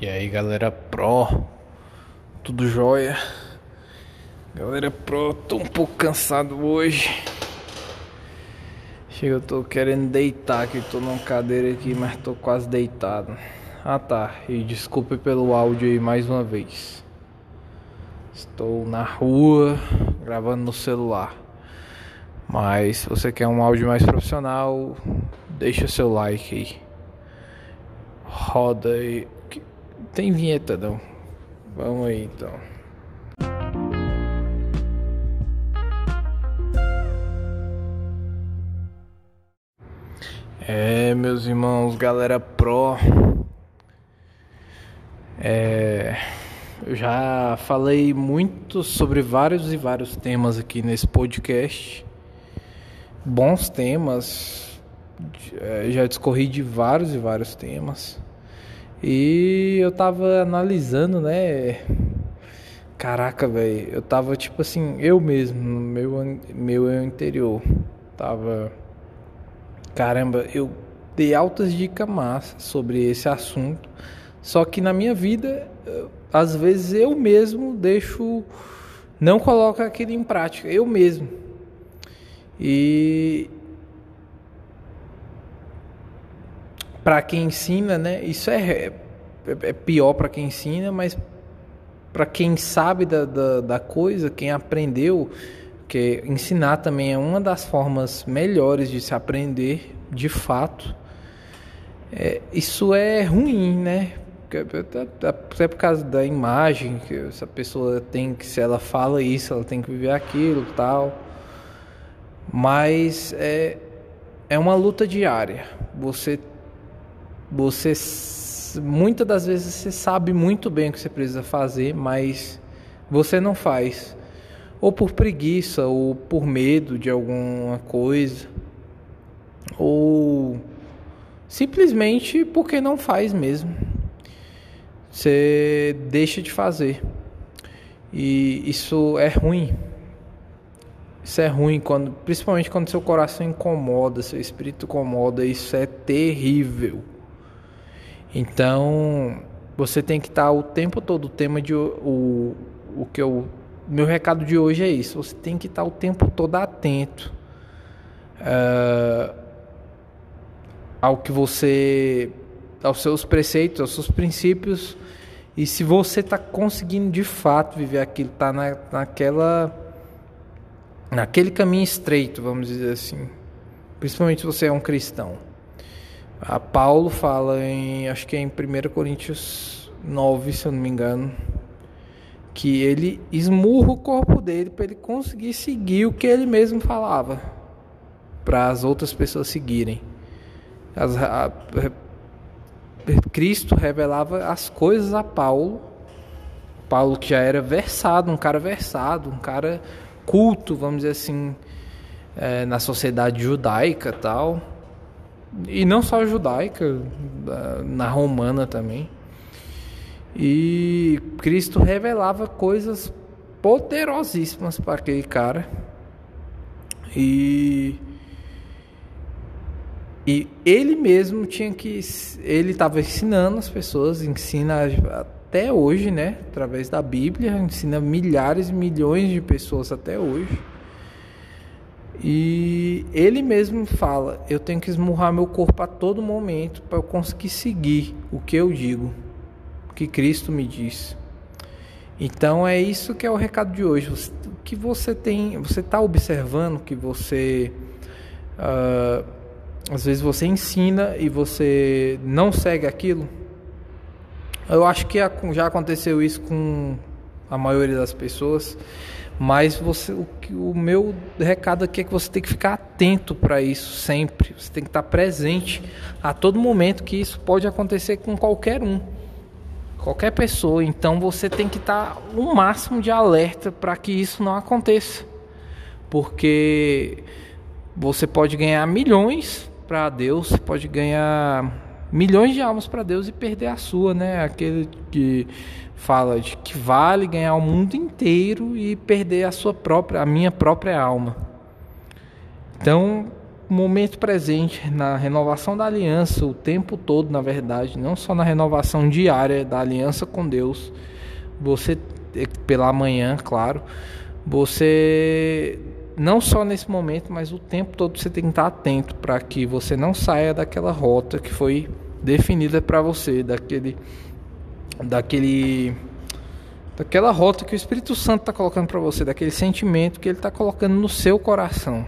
E aí galera pro, tudo jóia? Galera pro, tô um pouco cansado hoje. Chega, eu tô querendo deitar aqui, tô numa cadeira aqui, mas tô quase deitado. Ah tá, e desculpe pelo áudio aí mais uma vez. Estou na rua gravando no celular. Mas se você quer um áudio mais profissional, deixa seu like aí. Roda aí. Tem vinheta não? Vamos aí então. É, meus irmãos, galera pro. É, eu já falei muito sobre vários e vários temas aqui nesse podcast. Bons temas. É, já discorri de vários e vários temas. E eu tava analisando, né? Caraca, velho, eu tava tipo assim, eu mesmo, no meu, meu eu interior, tava. Caramba, eu dei altas dicas massas sobre esse assunto, só que na minha vida, às vezes eu mesmo deixo. Não coloco aquilo em prática, eu mesmo. E para quem ensina, né? Isso é, é, é pior para quem ensina, mas para quem sabe da, da, da, coisa, quem aprendeu, que ensinar também é uma das formas melhores de se aprender, de fato. É, isso é ruim, né? Até por causa da imagem que essa pessoa tem que, se ela fala isso, ela tem que viver aquilo tal. Mas é, é uma luta diária. Você você muitas das vezes você sabe muito bem o que você precisa fazer, mas você não faz. Ou por preguiça, ou por medo de alguma coisa, ou simplesmente porque não faz mesmo. Você deixa de fazer. E isso é ruim. Isso é ruim quando, principalmente quando seu coração incomoda, seu espírito incomoda, isso é terrível. Então, você tem que estar o tempo todo, o tema de o, o que eu meu recado de hoje é isso. Você tem que estar o tempo todo atento uh, ao que você, aos seus preceitos, aos seus princípios. E se você está conseguindo de fato viver aquilo, está na, naquela, naquele caminho estreito, vamos dizer assim. Principalmente se você é um cristão. A Paulo fala em, acho que é em 1 Coríntios 9, se eu não me engano, que ele esmurra o corpo dele para ele conseguir seguir o que ele mesmo falava, para as outras pessoas seguirem. As, a, a, Cristo revelava as coisas a Paulo, Paulo que já era versado, um cara versado, um cara culto, vamos dizer assim, é, na sociedade judaica tal e não só judaica, na romana também. E Cristo revelava coisas poderosíssimas para aquele cara. E e ele mesmo tinha que ele estava ensinando as pessoas, ensina até hoje, né, através da Bíblia, ensina milhares milhões de pessoas até hoje. E ele mesmo fala: eu tenho que esmurrar meu corpo a todo momento para eu conseguir seguir o que eu digo, o que Cristo me diz. Então é isso que é o recado de hoje. O que você tem, você está observando que você uh, às vezes você ensina e você não segue aquilo. Eu acho que já aconteceu isso com a maioria das pessoas. Mas você, o, o meu recado aqui é que você tem que ficar atento para isso sempre. Você tem que estar presente a todo momento que isso pode acontecer com qualquer um, qualquer pessoa. Então você tem que estar o máximo de alerta para que isso não aconteça, porque você pode ganhar milhões para Deus, pode ganhar milhões de almas para Deus e perder a sua, né? Aquele que fala de que vale ganhar o mundo inteiro e perder a sua própria, a minha própria alma. Então, momento presente, na renovação da aliança, o tempo todo, na verdade, não só na renovação diária da aliança com Deus, você, pela manhã, claro, você, não só nesse momento, mas o tempo todo você tem que estar atento para que você não saia daquela rota que foi definida para você, daquele, daquele daquela rota que o Espírito Santo está colocando para você, daquele sentimento que ele está colocando no seu coração.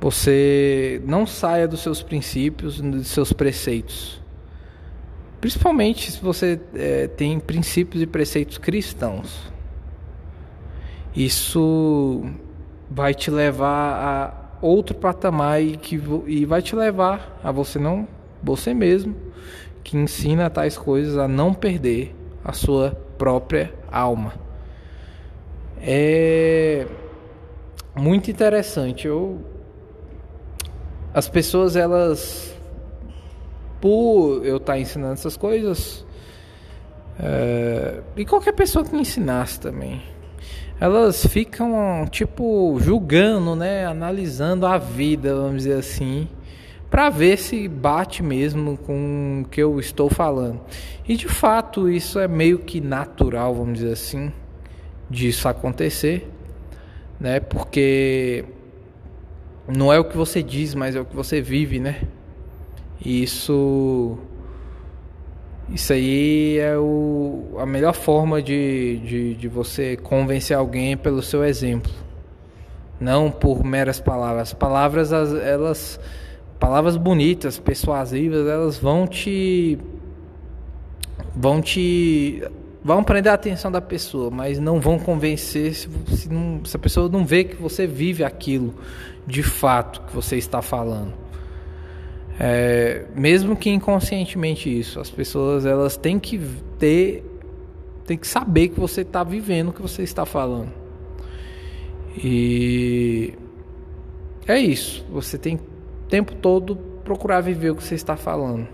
Você não saia dos seus princípios, dos seus preceitos. Principalmente se você é, tem princípios e preceitos cristãos. Isso vai te levar a outro patamar e, que, e vai te levar a você não, você mesmo, que ensina tais coisas a não perder a sua própria alma. É muito interessante. Eu, as pessoas, elas, por eu estar ensinando essas coisas, é, e qualquer pessoa que ensinasse também, elas ficam tipo julgando, né, analisando a vida, vamos dizer assim, para ver se bate mesmo com o que eu estou falando. E de fato, isso é meio que natural, vamos dizer assim, disso acontecer, né? Porque não é o que você diz, mas é o que você vive, né? E isso isso aí é o, a melhor forma de, de, de você convencer alguém pelo seu exemplo, não por meras palavras. As palavras, elas palavras bonitas, persuasivas, elas vão te vão te vão prender a atenção da pessoa, mas não vão convencer se, se, não, se a pessoa não vê que você vive aquilo de fato que você está falando. É, mesmo que inconscientemente isso, as pessoas elas têm que ter, têm que saber que você está vivendo o que você está falando. E é isso. Você tem tempo todo procurar viver o que você está falando.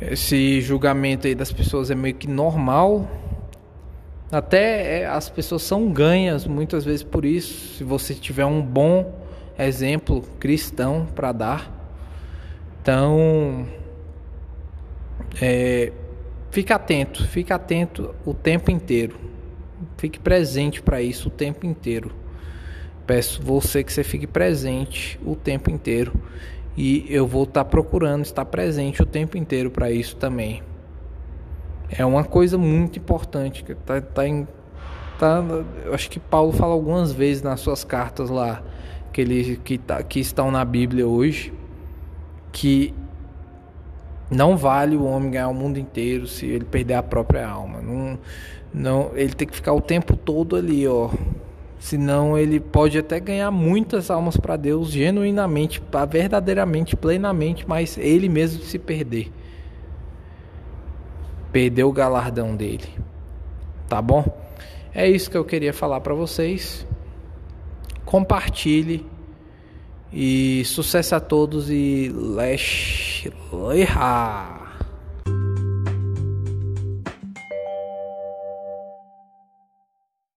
Esse julgamento aí das pessoas é meio que normal. Até é, as pessoas são ganhas muitas vezes por isso. Se você tiver um bom exemplo cristão para dar, então é, fica atento, fica atento o tempo inteiro. Fique presente para isso o tempo inteiro. Peço você que você fique presente o tempo inteiro e eu vou estar tá procurando estar presente o tempo inteiro para isso também. É uma coisa muito importante que tá, tá em tá, eu acho que Paulo fala algumas vezes nas suas cartas lá que ele que, tá, que estão na Bíblia hoje que não vale o homem ganhar o mundo inteiro se ele perder a própria alma. Não, não, ele tem que ficar o tempo todo ali, ó, Senão ele pode até ganhar muitas almas para Deus genuinamente, verdadeiramente, plenamente, mas ele mesmo se perder. Perder o galardão dele. Tá bom? É isso que eu queria falar para vocês. Compartilhe e sucesso a todos e leche leha.